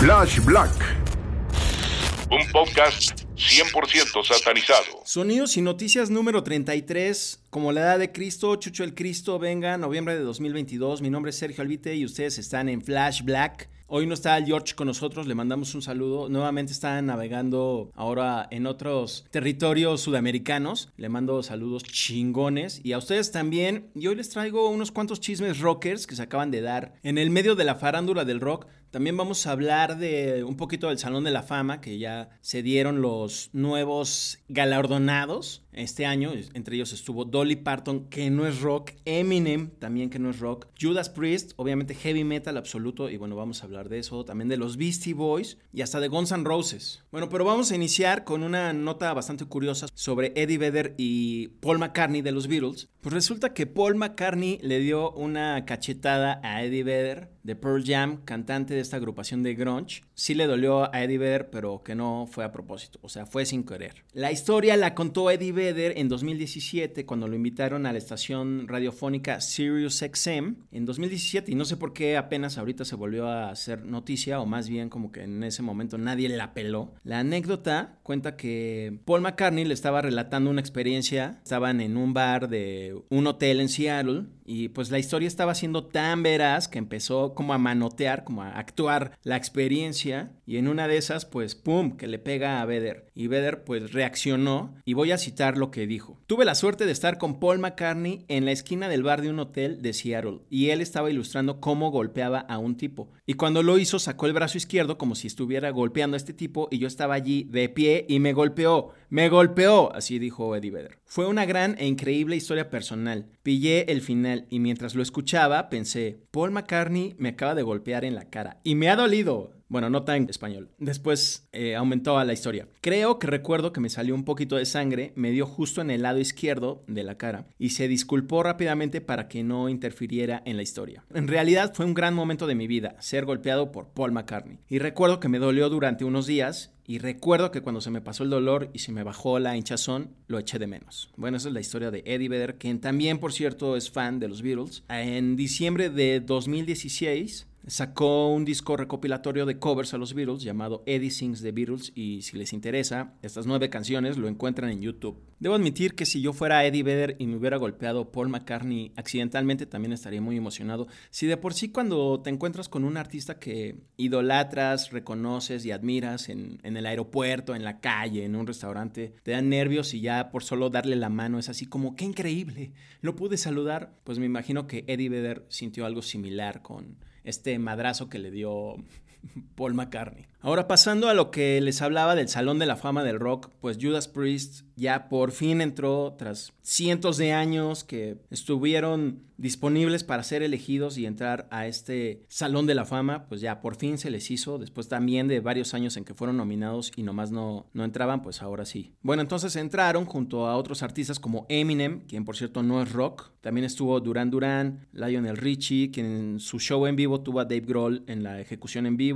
Flash Black. Un podcast 100% satanizado. Sonidos y noticias número 33. Como la edad de Cristo, Chucho el Cristo, venga, noviembre de 2022. Mi nombre es Sergio Albite y ustedes están en Flash Black. Hoy no está George con nosotros, le mandamos un saludo. Nuevamente está navegando ahora en otros territorios sudamericanos. Le mando saludos chingones. Y a ustedes también. Y hoy les traigo unos cuantos chismes rockers que se acaban de dar en el medio de la farándula del rock. También vamos a hablar de un poquito del Salón de la Fama, que ya se dieron los nuevos galardonados este año. Entre ellos estuvo Dolly Parton, que no es rock, Eminem, también que no es rock, Judas Priest, obviamente heavy metal absoluto, y bueno, vamos a hablar de eso, también de los Beastie Boys y hasta de Guns N' Roses. Bueno, pero vamos a iniciar con una nota bastante curiosa sobre Eddie Vedder y Paul McCartney de los Beatles. Pues resulta que Paul McCartney le dio una cachetada a Eddie Vedder de Pearl Jam, cantante de esta agrupación de grunge. Sí le dolió a Eddie Vedder, pero que no fue a propósito, o sea, fue sin querer. La historia la contó Eddie Vedder en 2017 cuando lo invitaron a la estación radiofónica Sirius XM en 2017 y no sé por qué apenas ahorita se volvió a hacer noticia o más bien como que en ese momento nadie la peló. La anécdota cuenta que Paul McCartney le estaba relatando una experiencia, estaban en un bar de un hotel en Seattle y pues la historia estaba siendo tan veraz que empezó como a manotear, como a actuar la experiencia y en una de esas pues pum, que le pega a Vedder y Vedder pues reaccionó y voy a citar lo que dijo. Tuve la suerte de estar con Paul McCartney en la esquina del bar de un hotel de Seattle y él estaba ilustrando cómo golpeaba a un tipo y cuando lo hizo sacó el brazo izquierdo como si estuviera golpeando a este tipo y yo estaba allí de pie y me golpeó, me golpeó, así dijo Eddie Vedder. Fue una gran e increíble historia personal. Pillé el final y mientras lo escuchaba pensé, Paul McCartney me acaba de golpear en la cara y me ha dolido. Bueno, no tan español. Después eh, aumentó a la historia. Creo que recuerdo que me salió un poquito de sangre, me dio justo en el lado izquierdo de la cara y se disculpó rápidamente para que no interfiriera en la historia. En realidad fue un gran momento de mi vida, ser golpeado por Paul McCartney. Y recuerdo que me dolió durante unos días y recuerdo que cuando se me pasó el dolor y se me bajó la hinchazón, lo eché de menos. Bueno, esa es la historia de Eddie Vedder, quien también, por cierto, es fan de los Beatles. En diciembre de 2016 sacó un disco recopilatorio de covers a los Beatles llamado Eddie Sings the Beatles y si les interesa, estas nueve canciones lo encuentran en YouTube. Debo admitir que si yo fuera Eddie Vedder y me hubiera golpeado Paul McCartney accidentalmente también estaría muy emocionado. Si de por sí cuando te encuentras con un artista que idolatras, reconoces y admiras en, el aeropuerto, en la calle, en un restaurante, te dan nervios y ya por solo darle la mano es así como, qué increíble, lo pude saludar, pues me imagino que Eddie Vedder sintió algo similar con este madrazo que le dio Paul McCartney. Ahora pasando a lo que les hablaba del Salón de la Fama del Rock, pues Judas Priest ya por fin entró tras cientos de años que estuvieron disponibles para ser elegidos y entrar a este Salón de la Fama, pues ya por fin se les hizo, después también de varios años en que fueron nominados y nomás no, no entraban, pues ahora sí. Bueno, entonces entraron junto a otros artistas como Eminem, quien por cierto no es rock, también estuvo Duran Duran, Lionel Richie, quien en su show en vivo tuvo a Dave Grohl en la ejecución en vivo,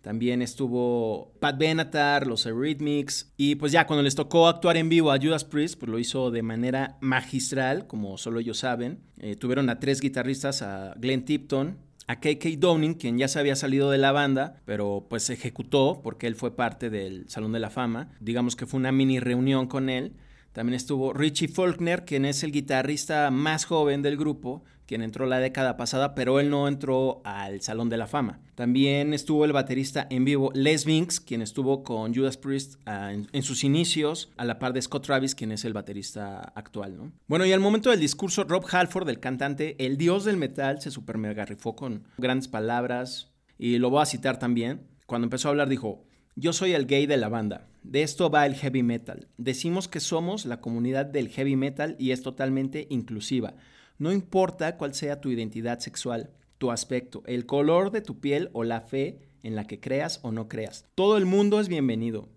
también estuvo Pat Benatar, los Eurythmics, y pues ya cuando les tocó actuar en vivo a Judas Priest, pues lo hizo de manera magistral, como solo ellos saben. Eh, tuvieron a tres guitarristas, a Glenn Tipton, a KK Downing, quien ya se había salido de la banda, pero pues se ejecutó porque él fue parte del Salón de la Fama. Digamos que fue una mini reunión con él. También estuvo Richie Faulkner, quien es el guitarrista más joven del grupo, quien entró la década pasada, pero él no entró al Salón de la Fama. También estuvo el baterista en vivo Les Vinks, quien estuvo con Judas Priest ah, en, sus inicios, a la par de Scott Travis, quien es el baterista actual. ¿no? Bueno, y al momento del discurso, Rob Halford, el cantante, el dios del metal, se super mega rifó con grandes palabras, y lo voy a citar también. Cuando empezó a hablar dijo, yo soy el gay de la banda. De esto va el heavy metal. Decimos que somos la comunidad del heavy metal y es totalmente inclusiva. No importa cuál sea tu identidad sexual, tu aspecto, el color de tu piel o la fe en la que creas o no creas. Todo el mundo es bienvenido.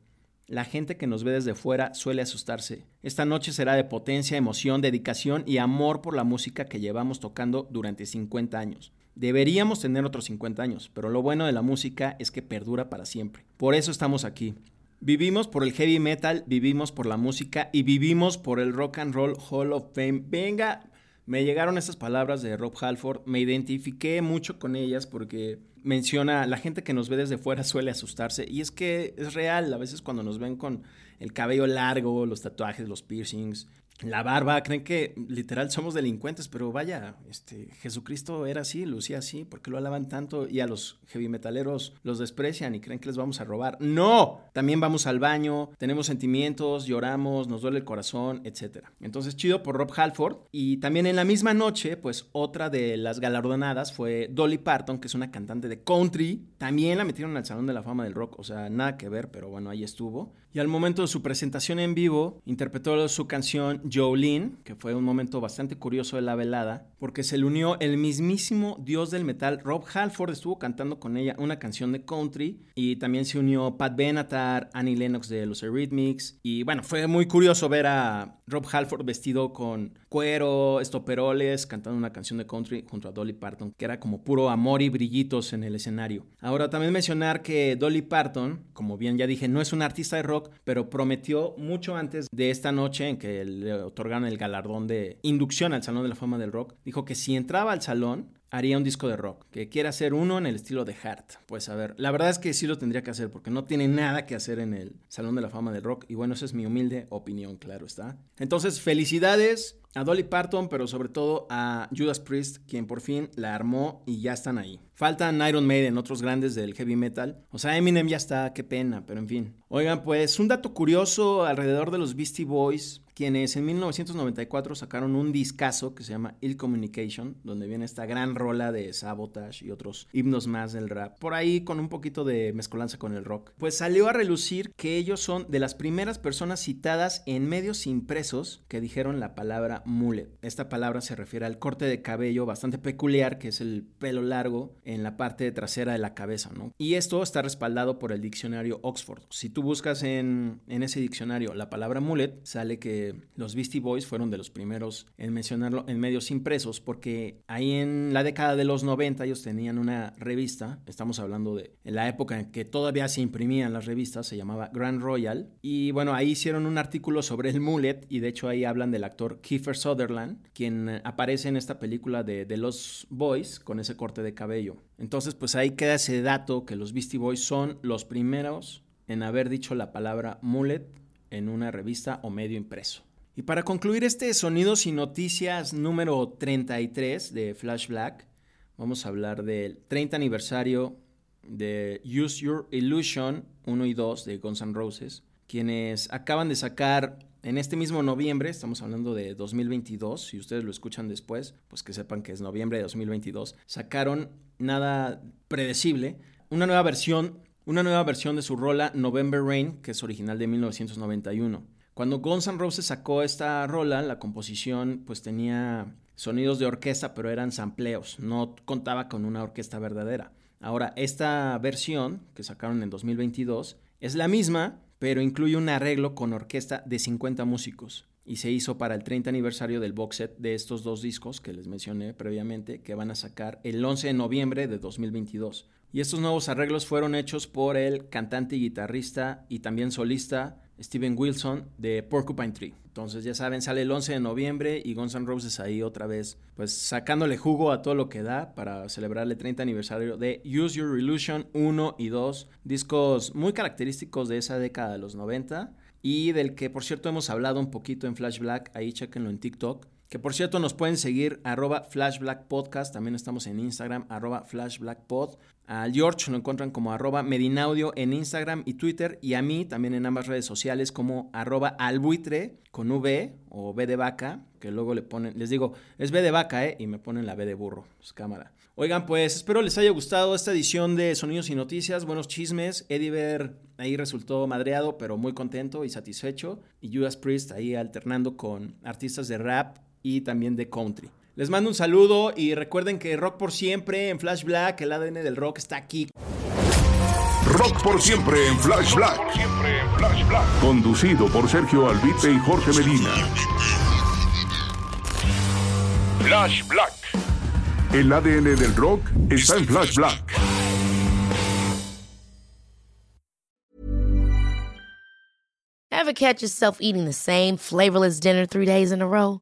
La gente que nos ve desde fuera suele asustarse. Esta noche será de potencia, emoción, dedicación y amor por la música que llevamos tocando durante 50 años. Deberíamos tener otros 50 años, pero lo bueno de la música es que perdura para siempre. Por eso estamos aquí. Vivimos por el heavy metal, vivimos por la música y vivimos por el Rock and Roll Hall of Fame. Venga, me llegaron estas palabras de Rob Halford, me identifiqué mucho con ellas porque menciona, la gente que nos ve desde fuera suele asustarse y es que es real, a veces cuando nos ven con el cabello largo, los tatuajes, los piercings, la barba, creen que literal somos delincuentes, pero vaya, este, Jesucristo era así, lucía así, porque lo alaban tanto y a los heavy metaleros los desprecian y creen que les vamos a robar. No, también vamos al baño, tenemos sentimientos, lloramos, nos duele el corazón, etc. Entonces, chido por Rob Halford. Y también en la misma noche, pues otra de las galardonadas fue Dolly Parton, que es una cantante de country. También la metieron al Salón de la Fama del Rock, o sea, nada que ver, pero bueno, ahí estuvo. Y al momento de su presentación en vivo, interpretó su canción Jolene, que fue un momento bastante curioso de la velada, porque se le unió el mismísimo dios del metal, Rob Halford, estuvo cantando con ella una canción de country, y también se unió Pat Benatar, Annie Lennox de los Eurythmics, y bueno, fue muy curioso ver a Rob Halford vestido con cuero, estoperoles, cantando una canción de country junto a Dolly Parton, que era como puro amor y brillitos en el escenario. Ahora también mencionar que Dolly Parton, como bien ya dije, no es una artista de rock, pero prometió mucho antes de esta noche en que le otorgaron el galardón de inducción al Salón de la Fama del Rock, dijo que si entraba al salón, haría un disco de rock, que quiere hacer uno en el estilo de Hart. Pues a ver, la verdad es que sí lo tendría que hacer porque no tiene nada que hacer en el Salón de la Fama del Rock y bueno, esa es mi humilde opinión, claro está. Entonces, felicidades a Dolly Parton, pero sobre todo a Judas Priest, quien por fin la armó y ya están ahí. Faltan Iron Maiden, otros grandes del heavy metal. O sea, Eminem ya está, qué pena, pero en fin. Oigan, pues un dato curioso alrededor de los Beastie Boys quienes en 1994 sacaron un discazo que se llama Ill Communication, donde viene esta gran rola de Sabotage y otros himnos más del rap, por ahí con un poquito de mezcolanza con el rock. Pues salió a relucir que ellos son de las primeras personas citadas en medios impresos que dijeron la palabra mullet. Esta palabra se refiere al corte de cabello bastante peculiar, que es el pelo largo en la parte trasera de la cabeza, ¿no? Y esto está respaldado por el diccionario Oxford. Si tú buscas en, en ese diccionario la palabra mullet, sale que los Beastie Boys fueron de los primeros en mencionarlo en medios impresos, porque ahí en la década de los 90 ellos tenían una revista, estamos hablando de la época en que todavía se imprimían las revistas, se llamaba Grand Royal, y bueno, ahí hicieron un artículo sobre el mullet, y de hecho ahí hablan del actor Kiefer Sutherland, quien aparece en esta película de, de los Boys con ese corte de cabello. Entonces, pues ahí queda ese dato que los Beastie Boys son los primeros en haber dicho la palabra mullet en una revista o medio impreso. Y para concluir este Sonidos y Noticias número 33 de Flash Black, vamos a hablar del 30 aniversario de Use Your Illusion 1 y 2 de Guns N' Roses, quienes acaban de sacar en este mismo noviembre, estamos hablando de 2022, si ustedes lo escuchan después, pues que sepan que es noviembre de 2022, sacaron nada predecible, una nueva versión una nueva versión de su rola November Rain, que es original de 1991. Cuando Guns N' Roses sacó esta rola, la composición pues tenía sonidos de orquesta, pero eran sampleos, no contaba con una orquesta verdadera. Ahora, esta versión que sacaron en 2022 es la misma, pero incluye un arreglo con orquesta de 50 músicos y se hizo para el 30 aniversario del box set de estos dos discos que les mencioné previamente, que van a sacar el 11 de noviembre de 2022. Y estos nuevos arreglos fueron hechos por el cantante y guitarrista y también solista Steven Wilson de Porcupine Tree. Entonces ya saben, sale el 11 de noviembre y Guns N' Roses ahí otra vez, pues sacándole jugo a todo lo que da para celebrar el 30 aniversario de Use Your Illusion 1 y 2, discos muy característicos de esa década de los 90 y del que por cierto hemos hablado un poquito en Flash Black, ahí chequenlo en TikTok Que por cierto nos pueden seguir arroba flashblackpodcast, también estamos en Instagram arroba flashblackpod. Al George lo encuentran como arroba medinaudio en Instagram y Twitter y a mí también en ambas redes sociales como arroba albuitre con V o B de vaca, que luego le ponen, les digo, es B de vaca, ¿eh? Y me ponen la B de burro, pues cámara. Oigan, pues espero les haya gustado esta edición de Sonidos y Noticias, buenos chismes. Eddie Ver ahí resultó madreado, pero muy contento y satisfecho. Y Judas Priest ahí alternando con artistas de rap y también de country. Les mando un saludo y recuerden que Rock por siempre en Flash Black, el ADN del rock está aquí. Rock por siempre en Flash Black. Conducido por Sergio Albite y Jorge Medina. Flash Black. El ADN del rock está en Flash Black. Ever catch yourself eating the same flavorless dinner three days in a row?